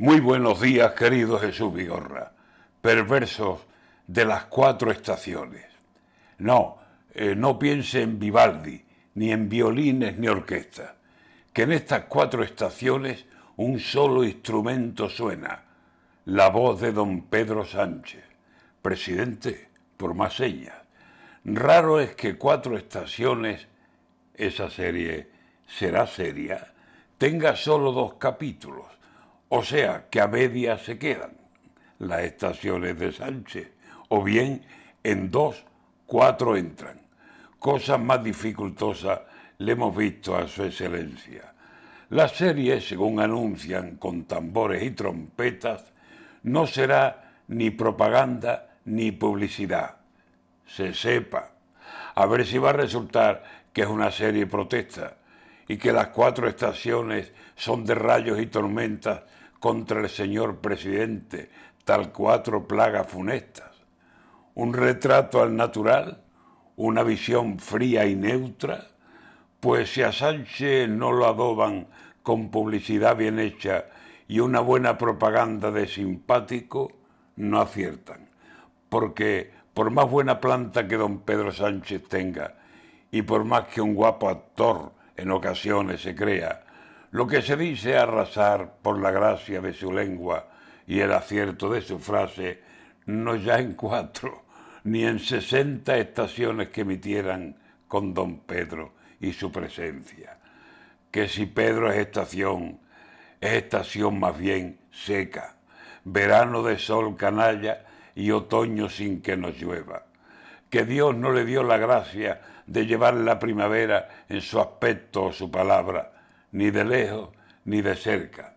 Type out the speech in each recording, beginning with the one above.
Muy buenos días, querido Jesús Vigorra, perversos de las cuatro estaciones. No, eh, no piense en Vivaldi, ni en violines ni orquesta, que en estas cuatro estaciones un solo instrumento suena, la voz de don Pedro Sánchez, presidente, por más señas. Raro es que cuatro estaciones, esa serie será seria, tenga solo dos capítulos o sea, que a medias se quedan las estaciones de Sánchez, o bien en dos, cuatro entran. Cosas más dificultosas le hemos visto a su excelencia. La serie, según anuncian con tambores y trompetas, no será ni propaganda ni publicidad. Se sepa. A ver si va a resultar que es una serie protesta y que las cuatro estaciones son de rayos y tormentas contra el señor presidente, tal cuatro plagas funestas. Un retrato al natural, una visión fría y neutra, pues si a Sánchez no lo adoban con publicidad bien hecha y una buena propaganda de simpático, no aciertan. Porque por más buena planta que don Pedro Sánchez tenga, y por más que un guapo actor en ocasiones se crea, lo que se dice arrasar por la gracia de su lengua y el acierto de su frase, no ya en cuatro, ni en sesenta estaciones que emitieran con don Pedro y su presencia. Que si Pedro es estación, es estación más bien seca, verano de sol canalla y otoño sin que nos llueva. Que Dios no le dio la gracia de llevar la primavera en su aspecto o su palabra, ni de lejos ni de cerca.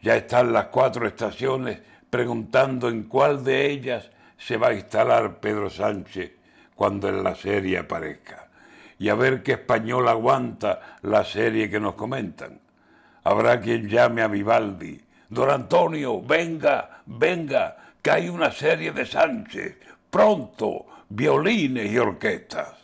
Ya están las cuatro estaciones preguntando en cuál de ellas se va a instalar Pedro Sánchez cuando en la serie aparezca. Y a ver qué español aguanta la serie que nos comentan. Habrá quien llame a Vivaldi. Don Antonio, venga, venga, que hay una serie de Sánchez. Pronto, violines y orquestas.